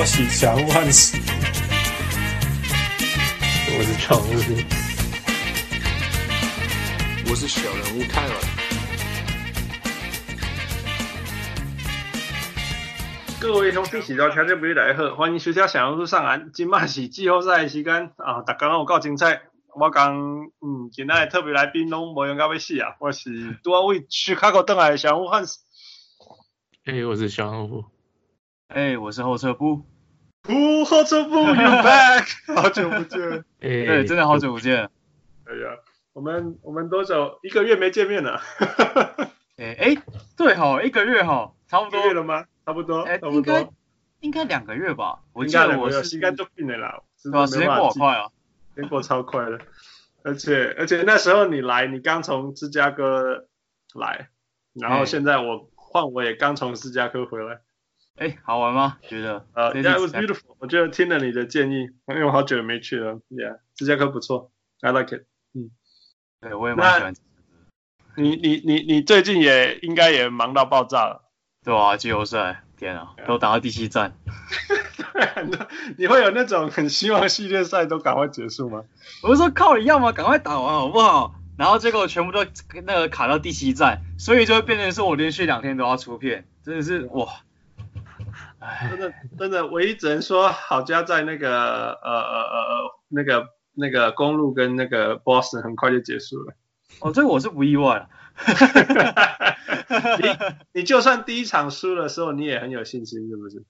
波喜小人物汉斯，我是常务，我是小人物泰尔。各位兄弟，喜到听众朋友大家好，欢迎收听小人物上岸。今麦是季后赛的时间啊，大家拢有够精彩。我讲，嗯，今仔特别来宾拢无用到要死啊！我是拄啊为去卡口登来的小人物汉斯。哎，我是小人物。哎，我是后撤步。呼，后撤步，You back！好久不见。哎，对，真的好久不见。哎呀，我们我们多久？一个月没见面了。哎哎，对哈，一个月哈，差不多。月了吗？差不多。哎，应该应该两个月吧。我记得我是时间就病了啦。是吧？时间过好快啊。时间过超快的。而且而且那时候你来，你刚从芝加哥来，然后现在我换我也刚从芝加哥回来。哎，好玩吗？觉得？呃，Yeah, it was beautiful。我觉得听了你的建议，因为我好久没去了。Yeah，芝加哥不错，I like it。嗯，对，我也蛮喜欢。你你你你最近也应该也忙到爆炸了，对啊，季后赛，天啊，都打到第七战。对，你会有那种很希望系列赛都赶快结束吗？我是说靠你要么？赶快打完好不好？然后结果全部都那个卡到第七站，所以就会变成是我连续两天都要出片，真的是哇。真的真的，唯一只能说好家在那个呃呃呃那个那个公路跟那个 Boston 很快就结束了。哦，这个我是不意外了。你你就算第一场输的时候，你也很有信心，是不是？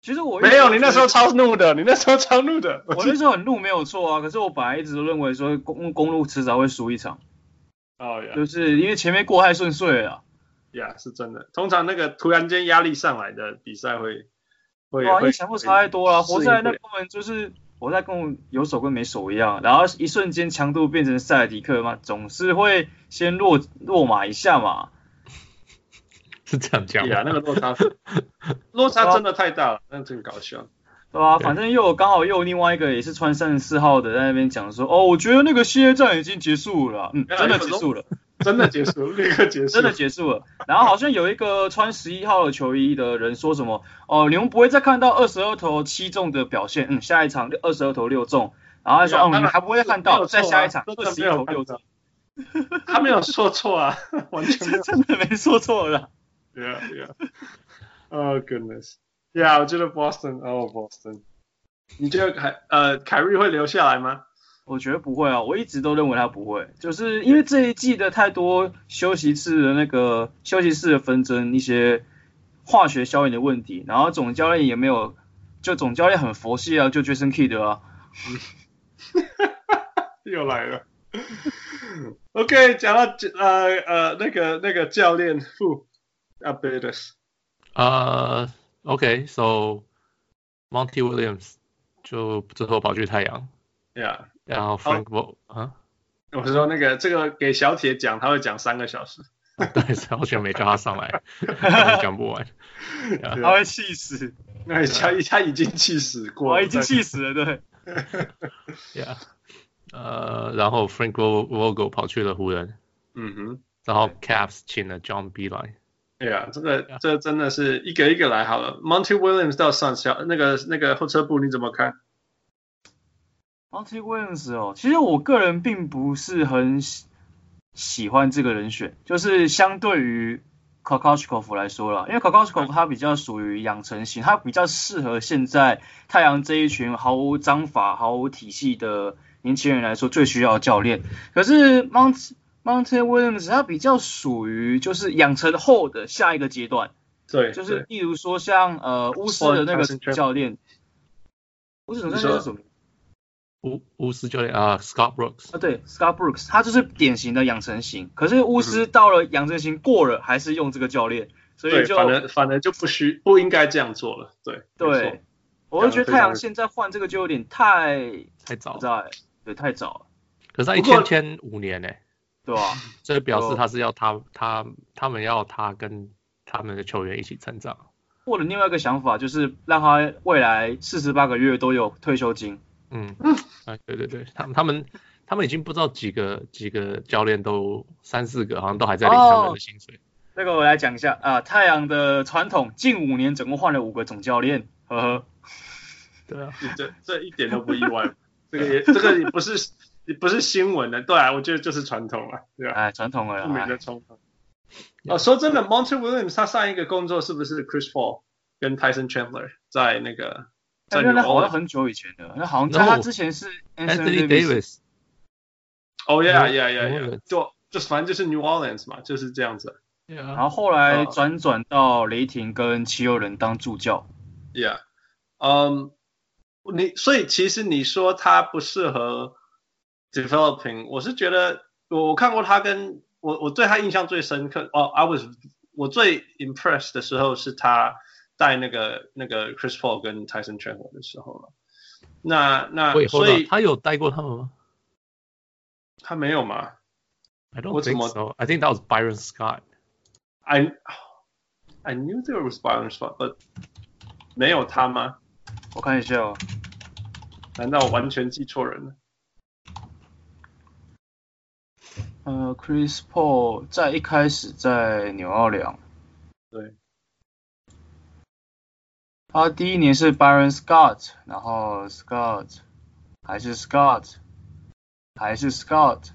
其实我没有，你那时候超怒的，你那时候超怒的。我那时候很怒，没有错啊。可是我本来一直都认为说公公路迟早会输一场。哦呀。就是因为前面过太顺遂了。呀，yeah, 是真的。通常那个突然间压力上来的比赛会会，哇，因为强度差太多了。活塞那根本就是活塞跟我有手跟没手一样，然后一瞬间强度变成塞尔迪克嘛，总是会先落落马一下嘛。是这样讲呀，那个落差落差真的太大了，那真搞笑。对吧？反正又刚好又有另外一个也是穿三十四号的在那边讲说，哦，我觉得那个系列战已经结束了，嗯，真的结束了。真的结束，立刻结束，真的结束了。然后好像有一个穿十一号的球衣的人说什么，哦，你们不会再看到二十二投七中的表现，嗯，下一场二十二投六中。然后他说，哦，你们还不会看到，再下一场二十一投六中。他没有说错啊，完全 真的没说错了。Yeah, yeah. Oh goodness. Yeah，我觉得 Boston，哦，Boston。你觉得凯呃凯瑞会留下来吗？我觉得不会啊，我一直都认为他不会，就是因为这一季的太多休息室的那个休息室的纷争，一些化学效应的问题，然后总教练也没有，就总教练很佛系啊，就 Jason Kidd 啊，又来了。OK，讲到呃呃那个那个教练副 Updates 啊，OK，so Monty Williams 就最后跑去太阳，Yeah。然后 Frank Vogel 啊，我是说那个这个给小铁讲，他会讲三个小时。对，小铁没叫他上来，讲不完，他会气死。那他他已经气死过了，已经气死了，对。Yeah，呃，然后 Frank Vogel 跑去了湖人，嗯哼，然后 Caps 请了 John Beilein。对呀，这个这真的是一个一个来好了。Monty Williams 到上小那个那个后撤步你怎么看？Monty Williams 哦，其实我个人并不是很喜喜欢这个人选，就是相对于 k o k o s h k o v 来说了，因为 k o k o s h k o v 他比较属于养成型，他比较适合现在太阳这一群毫无章法、毫无体系的年轻人来说最需要的教练。可是 Monty Monty Williams 他比较属于就是养成后的下一个阶段，对，就是例如说像呃巫师的那个教练，巫师总教练是什么？巫巫师教练啊，Scott Brooks 啊，对，Scott Brooks，他就是典型的养成型。可是巫师到了养成型过了，还是用这个教练，所以就反而反而就不需不应该这样做了。对对，我就觉得太阳现在换这个就有点太太早，对，太早了。可是他一签签五年呢，对吧？所以表示他是要他他他们要他跟他们的球员一起成长。或者另外一个想法就是让他未来四十八个月都有退休金。嗯，哎，对对对，他们他们他们已经不知道几个几个教练都三四个，好像都还在领他们的薪水。对这个我来讲一下啊，太阳的传统近五年总共换了五个总教练，呵呵。对啊，这这一点都不意外，这个也这个也不是也不是新闻的，对啊，我觉得就是传统了，对吧？哎，传统了，著名的传统。哦，说真的，Monty Williams 他上一个工作是不是 Chris Paul 跟 Tyson Chandler 在那个？在那好像很久以前的，那好像在他之前是 Anthony Davis。哦，yeah，yeah，yeah，yeah，就就反正就是 New Orleans 嘛，就是这样子。然后后来转转到雷霆跟七六人当助教。Yeah，嗯，你所以其实你说他不适合 developing，我是觉得我我看过他跟我我对他印象最深刻哦，I was 我最 impressed 的时候是他带那个那个 Chris Paul 跟 Tyson Chandler 的时候了。那那所以他有带过他们吗？他没有吗？I don't think so. I think that was Byron Scott. I I knew there was Byron Scott，but 没有他吗？我看一下哦。难道我完全记错人了？呃，Chris Paul 在一开始在纽奥良。对。他第一年是 Byron Scott，然后 Scott 还是 Scott。还是 Scott，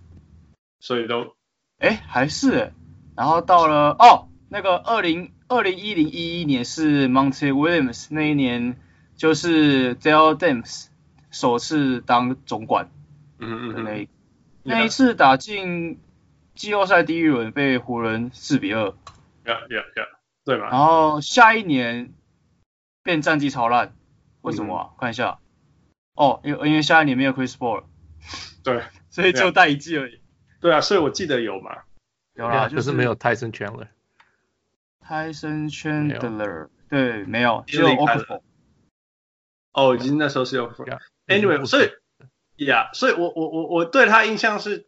所以都，哎，还是，然后到了哦，那个二零二零一零一一年是 Monty Williams，那一年就是 Dell Demps 首次当总管，嗯嗯那一那一次打进季后赛第一轮被湖人四比二，Yeah Yeah Yeah，对吧？然后下一年变战绩超烂，为什么啊？看一下，哦，因为因为下一年没有 Chris Paul。对，所以就带一季而已。对啊，所以我记得有嘛，有啦，就是没有 Tyson Chandler。Tyson Chandler，对，没有，只有 Okafor。哦，已经那时候是 Okafor。Anyway，所以，Yeah，所以我我我我对他印象是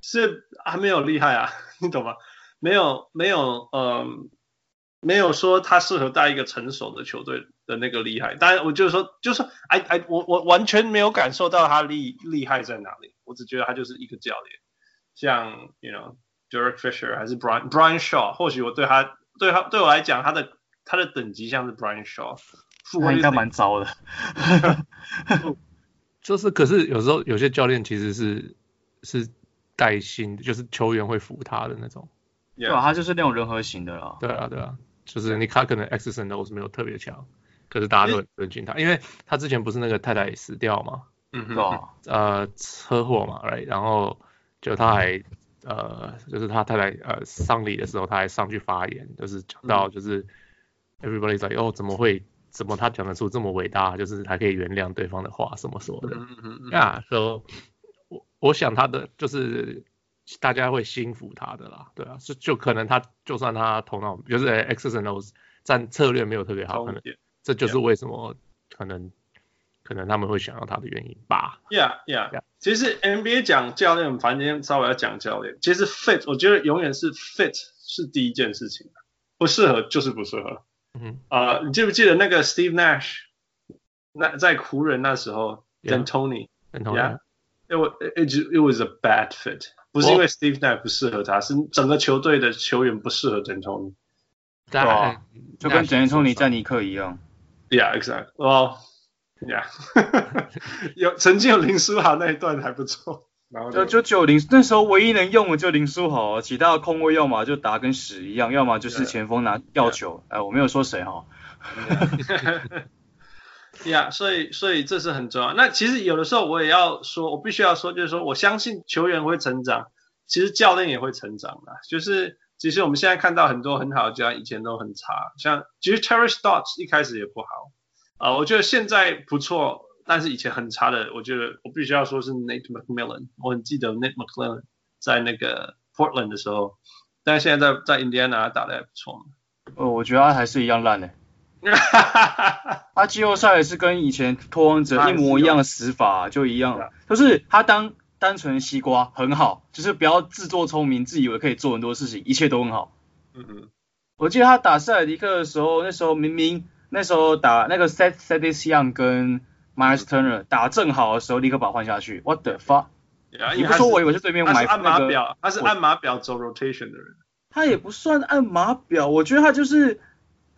是还没有厉害啊，你懂吗？没有没有，嗯。没有说他适合带一个成熟的球队的那个厉害，当然我就是说，就是哎哎，我我完全没有感受到他厉厉害在哪里，我只觉得他就是一个教练，像 you know Derek Fisher 还是 Brian Brian Shaw，或许我对他对他对我来讲，他的他的等级像是 Brian Shaw，那应该蛮糟的，就是可是有时候有些教练其实是是带薪，就是球员会服他的那种.对啊，他就是那种人和型的啦，对啊对啊。就是你看，可能 X's and O's 没有特别强，可是大家都很尊敬他，因为他之前不是那个太太死掉嘛，嗯嗯，呃，车祸嘛，right，然后就他还呃，就是他太太呃丧礼的时候，他还上去发言，就是讲到就是 everybody's like 哦，怎么会，怎么他讲得出这么伟大，就是还可以原谅对方的话什么什么的，嗯嗯嗯，啊，说我我想他的就是。大家会心服他的啦，对啊，就就可能他就算他头脑就是 and 战策略没有特别好，可能这就是为什么可能可能他们会想要他的原因吧。Yeah, yeah, yeah. 其实 NBA 讲教练，反正稍微要讲教练，其实 fit 我觉得永远是 fit 是第一件事情，不适合就是不适合。嗯啊，uh, 你记不记得那个 Steve Nash 那在湖人那时候跟 Tony，Yeah, it was it it was a bad fit. 不是因为 Steve Nash 不适合他，是整个球队的球员不适合 D'Antoni。对啊，就跟 D'Antoni 在尼克一样。Yeah, exactly. 哦，Yeah，有曾经有林书豪那一段还不错。然后就就就林那时候唯一能用的就林书豪，其他的空位要么就打跟屎一样，要么就是前锋拿吊球。哎，我没有说谁哈。呀，yeah, 所以所以这是很重要。那其实有的时候我也要说，我必须要说，就是说我相信球员会成长，其实教练也会成长的。就是其实我们现在看到很多很好的教练，以前都很差，像其实 Terry Stotts 一开始也不好啊、我觉得现在不错，但是以前很差的，我觉得我必须要说是 Nate McMillan，我很记得 Nate McMillan 在那个 Portland 的时候，但是现在在在 Indiana 打的还不错。呃，我觉得他还是一样烂的。他季后赛也是跟以前拓荒者一模一样的死法，就一样，就是他当单纯西瓜很好，就是不要自作聪明，自以为可以做很多事情，一切都很好。嗯嗯，我记得他打塞尔迪克的时候，那时候明明那时候打那个 Seth Thaddeus Young 跟 Myles Turner 打正好的时候，立刻把他换下去。What the fuck？你不说我以为是对面买按码表，他是按码表走 rotation 的人。他也不算按码表，我觉得他就是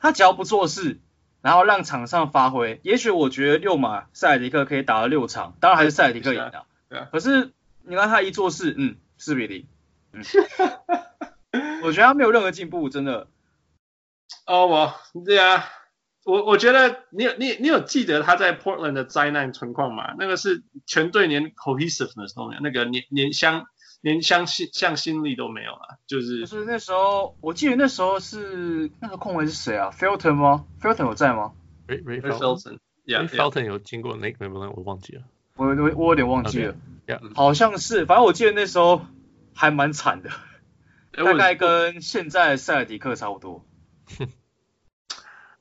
他只要不做事，然后让场上发挥。也许我觉得六马塞尔迪克可以打到六场，当然还是塞尔迪克赢的。对啊。可是你看他一做事，嗯，四比零。嗯。我觉得他没有任何进步，真的。哦，我对啊，我我觉得你有你你有记得他在 Portland 的灾难情况吗？那个是全队连 cohesiveness 都没有，那个连连相。连相信向心力都没有了，就是就是那时候，我记得那时候是那个控卫是谁啊？Felton 吗？Felton 有在吗？Ray Ray Felton，Yeah Felton 有经过那个？我忘记了，我我我有点忘记了，okay. yeah. 好像是，反正我记得那时候还蛮惨的，大概跟现在塞尔迪克差不多。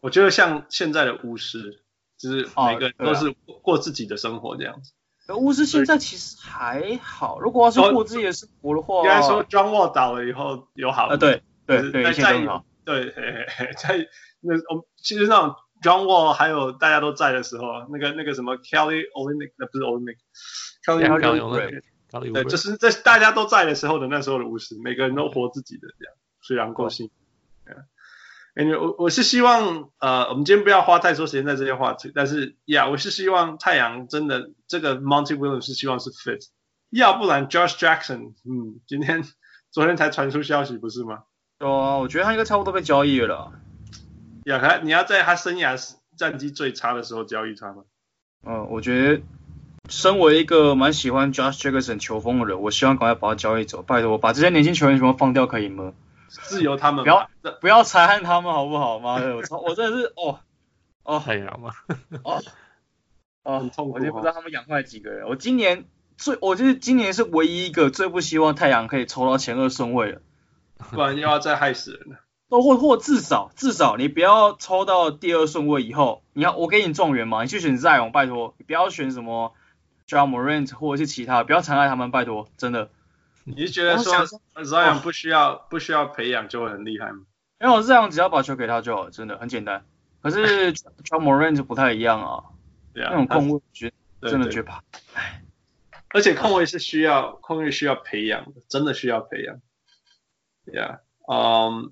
我觉得像现在的巫师，就是每个人都是过自己的生活这样子。巫师现在其实还好，如果要是过自己的生活的话，应该说 John Wall 倒了以后有好。呃，对对对，一切都好。对，在那我们其实那种 John Wall 还有大家都在的时候，那个那个什么 Kelly Olynyk 那不是 Olynyk，Kelly Olynyk，对，就是在大家都在的时候的那时候的巫师，每个人都活自己的这样，虽然过我我是希望，呃，我们今天不要花太多时间在这些话题，但是呀，我是希望太阳真的这个 Monty Williams 是希望是 fit，要不然 Josh Jackson，嗯，今天昨天才传出消息不是吗？对啊，我觉得他应该差不多被交易了。呀，他你要在他生涯战绩最差的时候交易他吗？嗯，我觉得身为一个蛮喜欢 Josh Jackson 球风的人，我希望赶快把他交易走，拜托，把这些年轻球员全部放掉可以吗？自由他们，不要不要残害他们好不好？妈的，我操，我真的是哦哦，太阳嘛，哦哦，很痛苦，我就不知道他们养坏几个人。我今年最，我就是今年是唯一一个最不希望太阳可以抽到前二顺位了，不然又要再害死人了。都或或至少至少你不要抽到第二顺位以后，你要我给你状元嘛，你去选 Zion，拜托，你不要选什么 Ja Morant 或者是其他，不要残害他们，拜托，真的。你是觉得说 Zion 不需要、哦、不需要培养就会很厉害吗？因为我 Zion 只要把球给他就好，真的很简单。可是 Ja Morant 就不太一样啊，对啊，那种控卫绝真的绝怕。唉，而且控卫是需要控卫需要培养的，真的需要培养。对啊，嗯，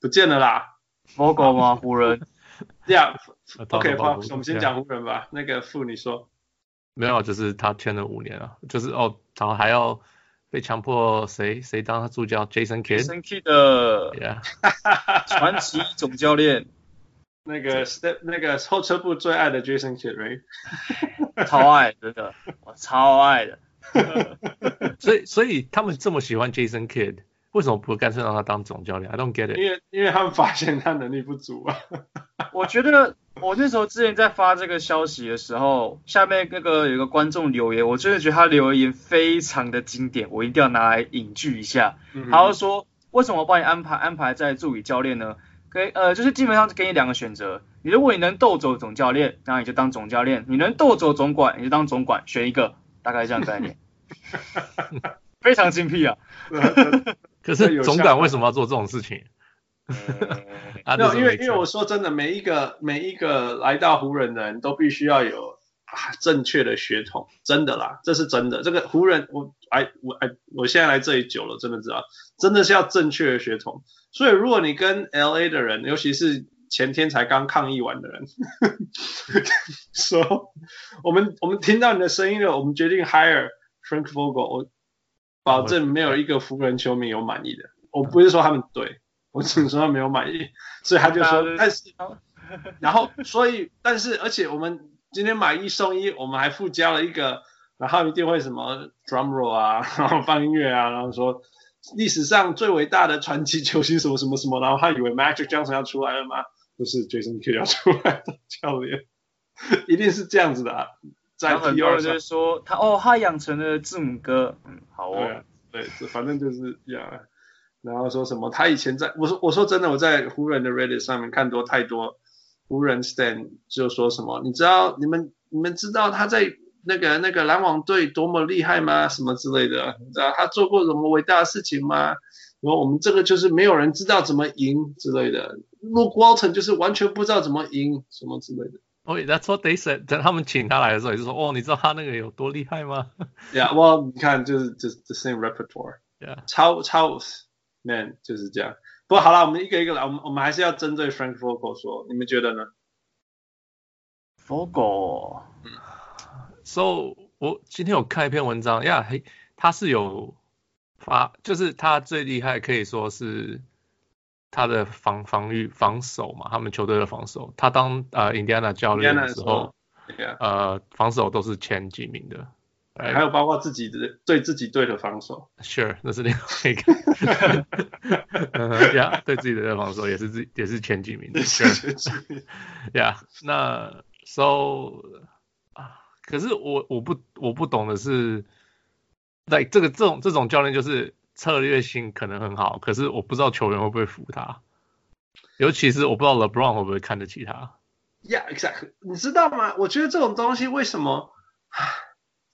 不见了啦。Vogel 吗？湖人。对啊，OK，好，我们先讲湖人吧。那个傅你说。没有，就是他签了五年啊，就是哦，他还要。被强迫谁谁当他助教？Jason Kidd，Jason Kidd 的，Yeah，传奇总教练，那个 Step 那个后车部最爱的 Jason Kidd，right？超爱，真的，我超爱的。所以所以他们这么喜欢 Jason Kidd，为什么不干脆让他当总教练？I don't get it。因为因为他们发现他能力不足啊。我觉得。我那时候之前在发这个消息的时候，下面那个有个观众留言，我真的觉得他留言非常的经典，我一定要拿来引句一下。他就说，为什么我帮你安排安排在助理教练呢？可以呃，就是基本上给你两个选择，你如果你能斗走总教练，那你就当总教练；你能斗走总管，你就当总管，选一个，大概这样概念。非常精辟啊！可是总管为什么要做这种事情？没有，因为因为我说真的，每一个每一个来到湖人的人都必须要有啊正确的血统，真的啦，这是真的。这个湖人，我哎我哎，我现在来这里久了，真的知道，真的是要正确的血统。所以如果你跟 LA 的人，尤其是前天才刚抗议完的人，说我们我们听到你的声音了，我们决定 hire Frank Vogel，我保证没有一个湖人球迷有满意的。我不是说他们对。我只能说他没有满意，所以他就说，但是，然后，所以，但是，而且我们今天买一送一，我们还附加了一个，然后一定会什么 drum roll 啊，然后放音乐啊，然后说历史上最伟大的传奇球星什么什么什么，然后他以为 Magic Johnson 要出来了吗？不是 Jason Kidd 要出来的教练，一定是这样子的啊。在很多人就是说他哦，他养成了字母哥，嗯，好哦，对，对，反正就是呀。然后说什么？他以前在我说我说真的，我在湖人的 Reddit 上面看多太多湖人 Stan 就说什么？你知道你们你们知道他在那个那个篮网队多么厉害吗？什么之类的？你知道他做过什么伟大的事情吗？然后我们这个就是没有人知道怎么赢之类的。Luke Walton 就是完全不知道怎么赢什么之类的。哦、oh,，That's what they said。等他们请他来的时候，也是说哦，你知道他那个有多厉害吗？Yeah，well，你看就是就是 the same repertoire。Yeah，超超。Man 就是这样。不过好了，我们一个一个来，我们我们还是要针对 Frank Vogel 说，你们觉得呢？Vogel，嗯，So 我今天有看一篇文章呀，嘿，他是有发，就是他最厉害可以说是他的防防御防守嘛，他们球队的防守，他当呃印第安纳教练的时候，yeah. 呃防守都是前几名的。还有包括自己的对自己队的防守，Sure，那是另外一个。呀，对自己的防守也是自也是前几名的。Sure，呀，那 So 啊，可是我我不我不懂的是，在这个这种这种教练就是策略性可能很好，可是我不知道球员会不会服他，尤其是我不知道 LeBron 会不会看得起他。Yeah，exactly，你知道吗？我觉得这种东西为什么？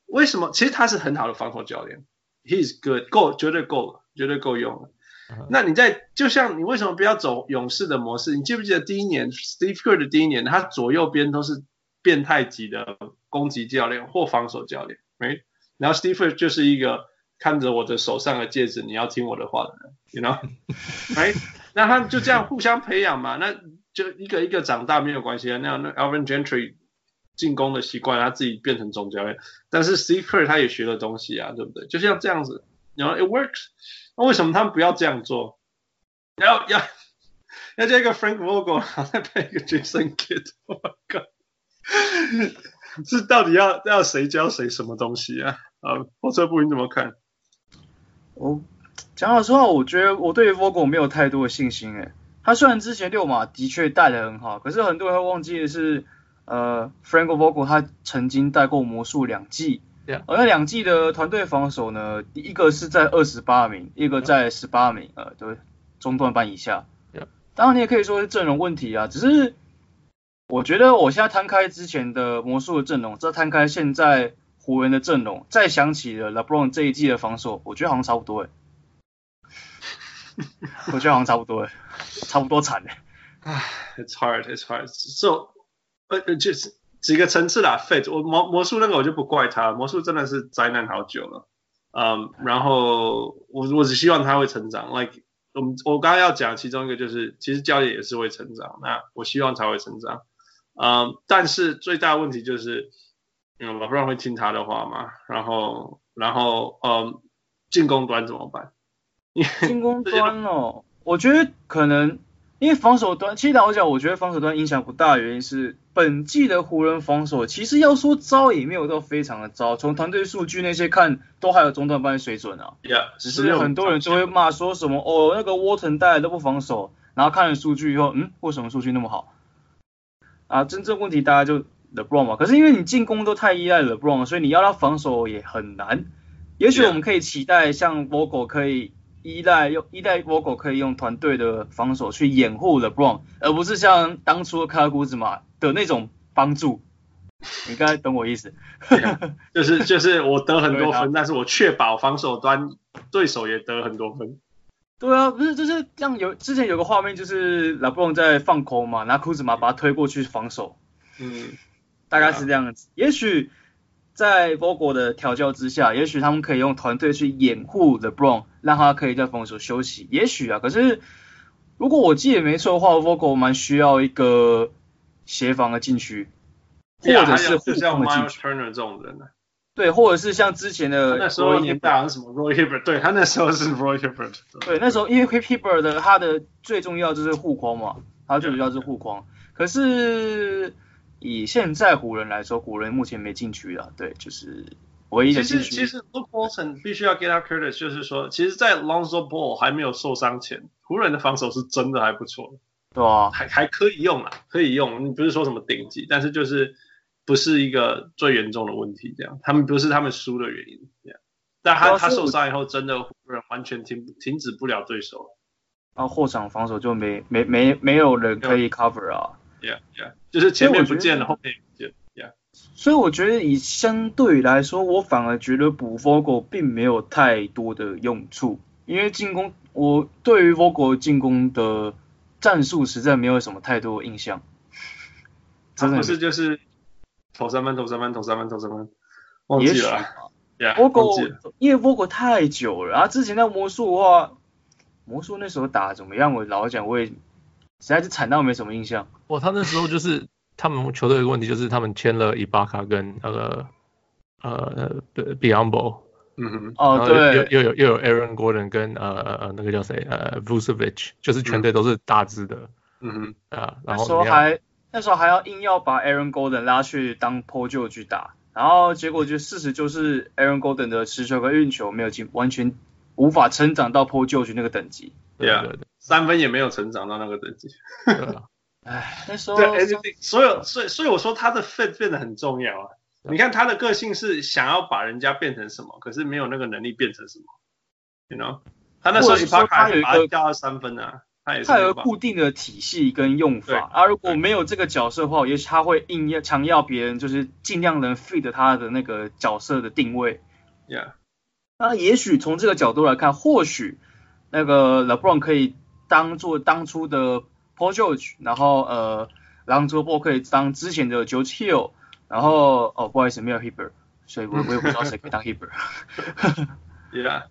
为什么？其实他是很好的防守教练，He's good，够，绝对够了，绝对够用了。Uh. 那你在就像你为什么不要走勇士的模式？你记不记得第一年 Steve Kerr 的第一年，他左右边都是变态级的攻击教练或防守教练，没、right?？然后 Steve Kerr 就是一个看着我的手上的戒指，你要听我的话的，You know？哎、right?，那他们就这样互相培养嘛，那就一个一个长大没有关系啊。那样，那 Alvin Gentry。进攻的习惯，他自己变成总教练，但是 Steve Kerr 他也学了东西啊，对不对？就像这样子，然后 it works，那为什么他们不要这样做？要要要这个 Frank Vogel，再配一个 Jason Kidd，Oh my God，这到底要要谁教谁什么东西啊？啊，火车部你怎么看？我讲老实话，我觉得我对 Vogel 没有太多的信心诶。他虽然之前六马的确带的很好，可是很多人会忘记的是。呃，Frank Vogel 他曾经带过魔术两季，而那两季的团队防守呢，一个是在二十八名，一个在十八名，呃，对，中段班以下。当然你也可以说是阵容问题啊，只是我觉得我现在摊开之前的魔术的阵容，再摊开现在湖人的阵容，再想起了 LeBron 这一季的防守，我觉得好像差不多诶。我觉得好像差不多诶，差不多惨诶。唉，It's hard, it's hard. So 呃呃，就是几个层次啦，Fit，我魔魔术那个我就不怪他，魔术真的是灾难好久了，嗯，然后我我只希望他会成长，like，我我刚刚要讲其中一个就是，其实教练也是会成长，那我希望他会成长，嗯，但是最大的问题就是，嗯，老布朗会听他的话嘛，然后然后嗯，进攻端怎么办？进攻端哦，我觉得可能。因为防守端，其实老实讲，我觉得防守端影响不大的原因是，本季的湖人防守其实要说糟也没有到非常的糟，从团队数据那些看，都还有中段班水准啊。Yeah, 只是很多人就会骂说什么哦，那个沃腾带来都不防守，然后看了数据以后，嗯，为什么数据那么好？啊，真正问题大家就 LeBron 嘛，可是因为你进攻都太依赖 LeBron，所以你要他防守也很难。也许我们可以期待像 Vogel 可以。依赖用依赖 Vogel 可以用团队的防守去掩护 LeBron，而不是像当初卡库兹马的那种帮助。你应该懂我意思。就是 就是我得很多分，但是我确保防守端对手也得很多分。对啊，不是就是像有之前有个画面，就是 LeBron 在放空嘛，拿库兹马把他推过去防守。嗯，大概是这样子。也许。在 Vogel 的调教之下，也许他们可以用团队去掩护 LeBron，让他可以在防守休息。也许啊，可是如果我记得没错的话，Vogel 蛮需要一个协防的禁区，或者是护框的禁区。Turner 这种人呢？对，或者是像之前的那时候年代好像什么 Roy Hibbert，对他那时候是 Roy Hibbert。对，那时候因为 Hibbert 的他的最重要就是护框嘛，他最主要是护框。可是。以现在湖人来说，湖人目前没禁区了，对，就是唯一的禁区。其实其实 Luke Walton 必须要 get credit，就是说，其实，在 Lonzo Ball 还没有受伤前，湖人的防守是真的还不错，对啊，还还可以用啊，可以用。你不是说什么顶级，但是就是不是一个最严重的问题，这样，他们不是他们输的原因，这样。但他他受伤以后，真的湖人完全停停止不了对手，然后后场防守就没没没没有人可以 cover 啊。Yeah, yeah，就是前面不见了，后面也不见。Yeah，所以我觉得以相对来说，我反而觉得补 Vogel 并没有太多的用处，因为进攻，我对于 Vogel 进攻的战术实在没有什么太多的印象。真的不是就是投三分，投三分，投三分，投三分，忘记了。Yeah，Vogel 因为 Vogel 太久了，然后之前在魔术的话。魔术那时候打怎么样？我老讲，我也实在是惨到没什么印象。哇，他那时候就是他们球队的问题，就是他们签了伊巴卡跟那个呃 Biyombo，嗯哼，哦对，又又有又有 Aaron Gordon 跟呃呃那个叫谁呃 Vucevic，就是全队都是大只的，嗯哼，啊，然后那时候还那时候还要硬要把 Aaron Gordon 拉去当 George 去打，然后结果就事实就是 Aaron Gordon 的持球跟运球没有进完全。无法成长到 George 那个等级，对啊，三分也没有成长到那个等级。唉，那时候对，所有，所以，所以我说他的 fit 变得很重要啊。你看他的个性是想要把人家变成什么，可是没有那个能力变成什么。You know，他那时候伊巴卡也把他调到三分啊，他也是有固定的体系跟用法啊。如果没有这个角色的话，也许他会硬要强要别人，就是尽量能 fit 他的那个角色的定位。Yeah。那也许从这个角度来看，或许那个 LeBron 可以当做当初的 Paul George，然后呃，Lonzo Ball 可以当之前的 George Hill，然后哦，不好意思，没有 Hibbert，所以我我也不知道 谁可以当 Hibbert。Yeah，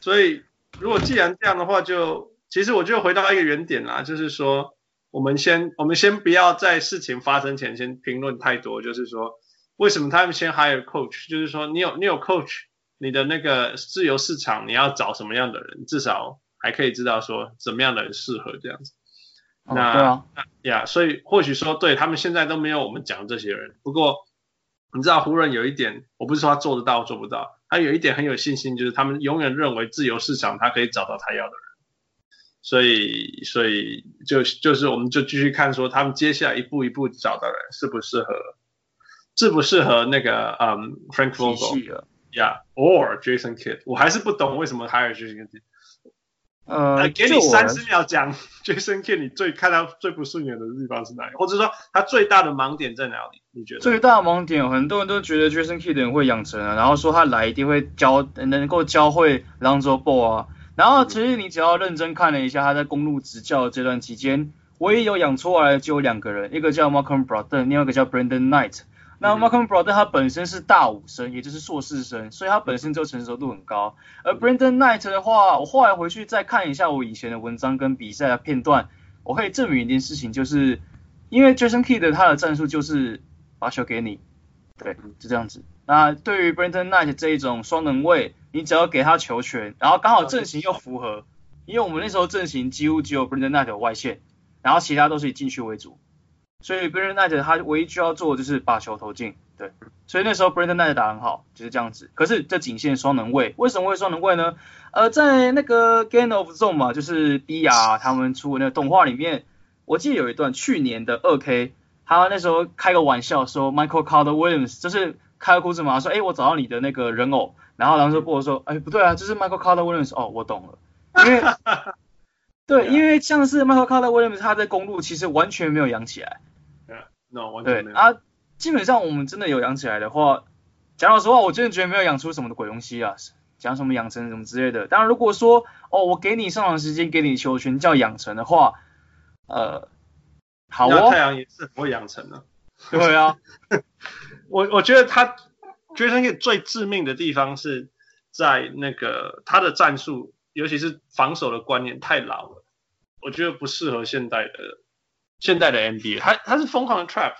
所以如果既然这样的话就，就其实我就回到一个原点啦，就是说我们先我们先不要在事情发生前先评论太多，就是说为什么他们先 hire coach，就是说你有你有 coach。你的那个自由市场，你要找什么样的人？至少还可以知道说怎么样的人适合这样子。哦、那对啊，呀，所以或许说对他们现在都没有我们讲这些人。不过你知道湖人有一点，我不是说他做得到做不到，他有一点很有信心，就是他们永远认为自由市场他可以找到他要的人。所以所以就就是我们就继续看说他们接下来一步一步找的人适不适合，适不适合那个嗯 Frank Vogel。Yeah，or Jason Kidd，我还是不懂为什么还有 Jason Kidd。呃，给你三十秒讲 Jason Kidd，你最看到最不顺眼的地方是哪里？或者说他最大的盲点在哪里？你觉得？最大的盲点，很多人都觉得 Jason Kidd 的人会养成啊，然后说他来一定会教，能够教会 Lonzo Ball 啊。然后其实你只要认真看了一下他在公路执教的这段期间，唯一有养出来的就有两个人，一个叫 Malcolm Brogdon，另外一个叫 Brandon Knight。那 Malcolm Brogdon 他本身是大五生，也就是硕士生，所以他本身就成熟度很高。而 Brandon Knight 的话，我后来回去再看一下我以前的文章跟比赛的片段，我可以证明一件事情，就是因为 Jason Kidd 他的战术就是把球给你，对，就这样子。那对于 Brandon Knight 这一种双能卫，你只要给他球权，然后刚好阵型又符合，因为我们那时候阵型几乎只有 Brandon Knight 有外线，然后其他都是以禁区为主。所以 Brandon Knight 他唯一需要做的就是把球投进，对。所以那时候 Brandon Knight 打很好，就是这样子。可是这仅限双能卫，为什么会双能卫呢？呃，在那个 Game of Zone 嘛，就是 DR 他们出的那个动画里面，我记得有一段去年的二 K，他那时候开个玩笑说 Michael Carter Williams 就是开个故事嘛说，哎、欸，我找到你的那个人偶，然后狼叔波说，哎、欸，不对啊，就是 Michael Carter Williams，哦，我懂了，因为 对，因为像是 Michael Carter Williams 他在公路其实完全没有养起来。No, 完全没有。对啊，基本上我们真的有养起来的话，讲老实话，我真的觉得没有养出什么的鬼东西啊，讲什么养成什么之类的。当然，如果说哦，我给你上场时间，给你球权叫养成的话，呃，好哦。太阳也是很会养成的。对啊，我我觉得他 Jason Kidd 最致命的地方是在那个他的战术，尤其是防守的观念太老了，我觉得不适合现代的。现在的 NBA，他他是疯狂的 trap，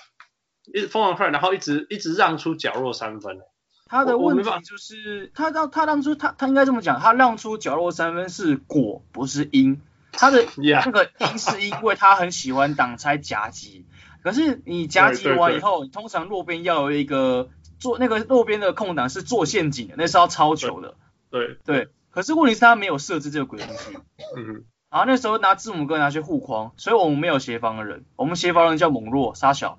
一直疯狂 trap，然后一直一直让出角落三分。他的问题就是，他让他让出他他应该这么讲，他让出角落三分是果不是因。他的 那个因是因为他很喜欢挡拆夹击，可是你夹击完以后，你通常落边要有一个做那个落边的空档是做陷阱的，那是要超球的。对对，对，可是问题是他没有设置这个鬼东西。嗯哼。然后那时候拿字母哥拿去护框，所以我们没有协防的人，我们协防人叫猛若沙小。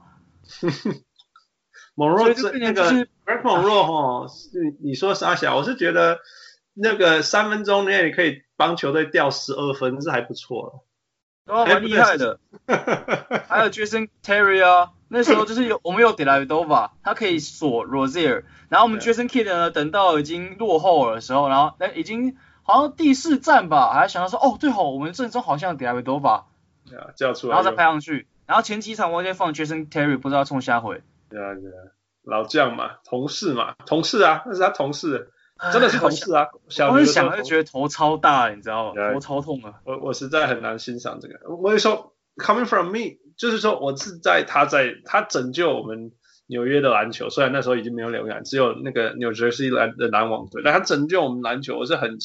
猛弱是那个猛若哈，是你说沙小，我是觉得那个三分钟内可以帮球队掉十二分是还不错了，哦，蛮厉害的。还有 Jason Terry 啊，那时候就是有我们有 Dellavedova，他可以锁 Rozier，然后我们 Jason Kidd 呢，等到已经落后的时候，然后已经。好像第四站吧，还想到说，哦，对吼，我们正中好像迪亚维多吧，对啊，叫出来，然后再拍上去，然后前几场完全放 Jason Terry，不知道冲下回，对啊对啊，老将嘛，同事嘛，同事啊，那是他同事，真的是同事啊。小我想就觉得头超大，你知道吗？头超痛啊。我我实在很难欣赏这个。我也说，coming from me，就是说我是在他在他拯救我们纽约的篮球，虽然那时候已经没有纽约，只有那个 New Jersey 篮的篮网队，但他拯救我们篮球，我是很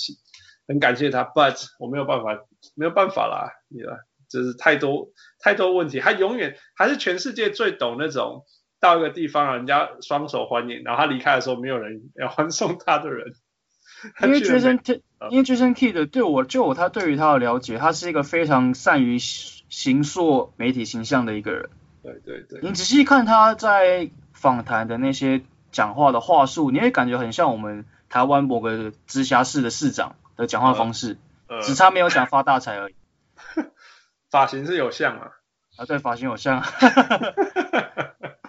很感谢他。But 我没有办法，没有办法啦，你知道，就是太多太多问题。他永远还是全世界最懂那种。到一个地方，人家双手欢迎，然后他离开的时候，没有人要欢送他的人。因为 Jason 因为 Jason Kidd 对我就我他对于他的了解，他是一个非常善于形塑媒体形象的一个人。对对对。你仔细看他在访谈的那些讲话的话术，你会感觉很像我们台湾某个直辖市的市长的讲话方式，呃呃、只差没有讲发大财而已。发型是有像啊？啊，对，发型有像。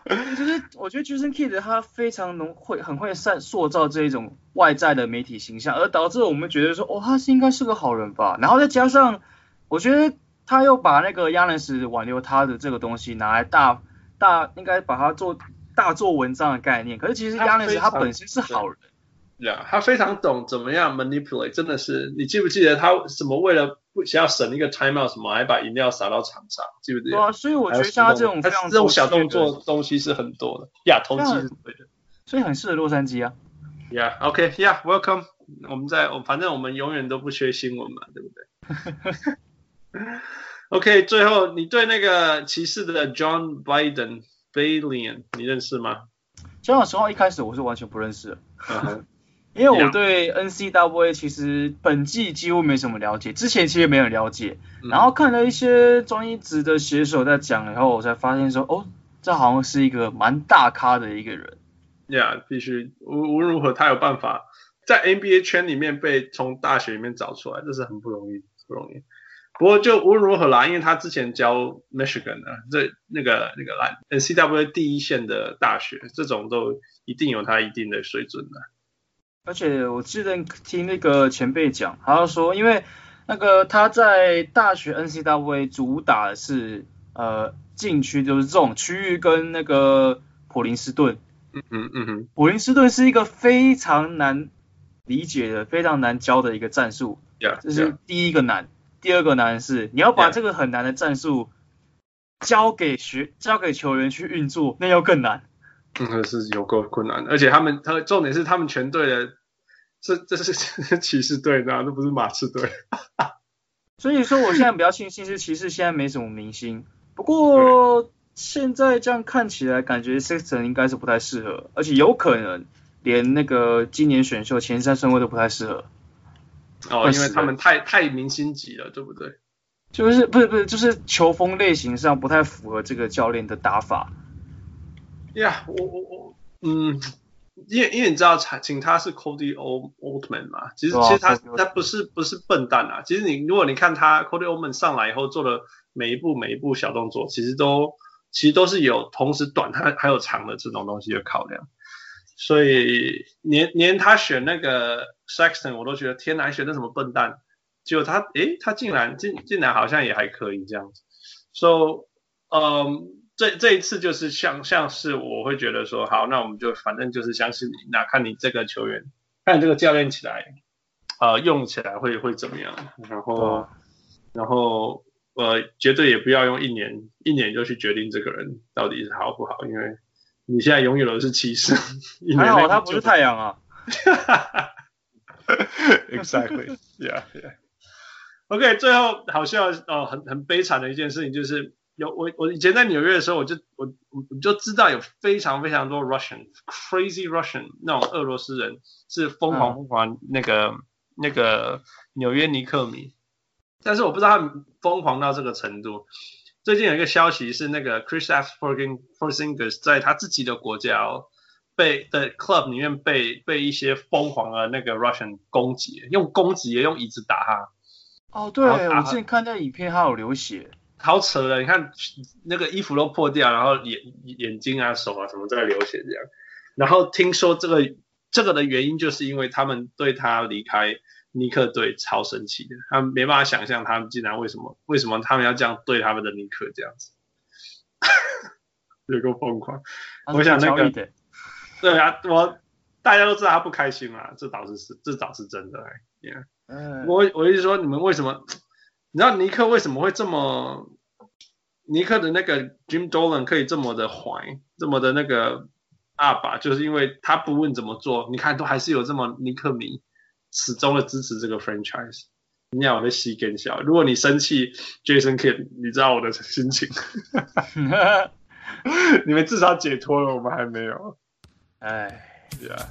就是我觉得 Jason Kidd 他非常能会很会善塑造这一种外在的媒体形象，而导致我们觉得说哦，他是应该是个好人吧。然后再加上我觉得他又把那个 Giannis 挽留他的这个东西拿来大大应该把它做大做文章的概念。可是其实 Giannis 他本身是好人。Yeah, 他非常懂怎么样 manipulate，真的是，你记不记得他什么为了不想要省一个 timeout 什么，还把饮料洒到场上，记不记得？对啊，所以我觉得像他这种这种小动作东西是很多的。呀，投机是对的，所以很适合洛杉矶啊。Yeah，OK，Yeah，Welcome。我们在，我反正我们永远都不缺新闻嘛，对不对？OK，最后你对那个骑士的 John Biden Balian 你认识吗？讲老实话，一开始我是完全不认识的。Uh huh. 因为我对 N C W A 其实本季几乎没什么了解，之前其实没有了解，然后看了一些专一职的写手在讲，然后我才发现说，哦，这好像是一个蛮大咖的一个人。呀，yeah, 必须无无论如何，他有办法在 NBA 圈里面被从大学里面找出来，这是很不容易，不容易。不过就无论如何啦，因为他之前教 Michigan 的，这那个那个篮 N C W A 第一线的大学，这种都一定有他一定的水准的。而且我记得听那个前辈讲，他说，因为那个他在大学 NCAA 主打的是呃禁区，就是这种区域跟那个普林斯顿，嗯嗯嗯哼，普林斯顿是一个非常难理解的、非常难教的一个战术，Yeah, 这是第一个难.第二个难是你要把这个很难的战术交给学、交给球员去运作，那要更难。嗯，是有够困难的，而且他们，他重点是他们全队的，这 这是骑士队，那都不是马刺队。所以说，我现在比较庆幸是骑士现在没什么明星。不过现在这样看起来，感觉 Sexton 应该是不太适合，而且有可能连那个今年选秀前三顺位都不太适合。哦，因为他们太太明星级了，对不对？就是不是不是，就是球风类型上不太符合这个教练的打法。呀，yeah, 我我我，嗯，因为因为你知道，请他是 Cody Altman 嘛，其实其实他他不是不是笨蛋啊，其实你如果你看他 Cody Altman 上来以后做的每一步每一步小动作，其实都其实都是有同时短还还有长的这种东西的考量，所以连连他选那个 Sexton 我都觉得天哪，选的什么笨蛋，结果他诶他竟然竟竟然好像也还可以这样子，so 嗯、um,。这这一次就是像像是我会觉得说，好，那我们就反正就是相信你，那看你这个球员，看你这个教练起来，呃，用起来会会怎么样？然后，哦、然后呃，绝对也不要用一年一年就去决定这个人到底是好不好，因为你现在拥有的是骑士，还好他不是太阳啊。Exactly, yeah, yeah. OK，最后好像哦，很很悲惨的一件事情就是。有我我以前在纽约的时候，我就我我就知道有非常非常多 Russian crazy Russian 那种俄罗斯人是疯狂疯狂那个、嗯、那个纽约尼克迷，但是我不知道他们疯狂到这个程度。最近有一个消息是那个 Kristaps Porzingis 在他自己的国家哦，被的 club 里面被被一些疯狂的那个 Russian 攻击，用攻击也用椅子打他。哦，对，我之前看那影片，他有流血。好扯的，你看那个衣服都破掉，然后眼眼睛啊、手啊什么在流血这样。然后听说这个这个的原因就是因为他们对他离开尼克队超生气的，他们没办法想象他们竟然为什么为什么他们要这样对他们的尼克这样子，有够疯狂。我想那个对啊，我。大家都知道他不开心啊，这倒是是，这倒是真的。Yeah. 嗯，我我意思说，你们为什么？你知道尼克为什么会这么？尼克的那个 Jim Dolan 可以这么的坏，这么的那个阿爸，就是因为他不问怎么做，你看都还是有这么尼克迷始终的支持这个 franchise。你要我的戏更小，如果你生气 Jason Kidd，你知道我的心情。你们至少解脱了，我们还没有。哎，对啊。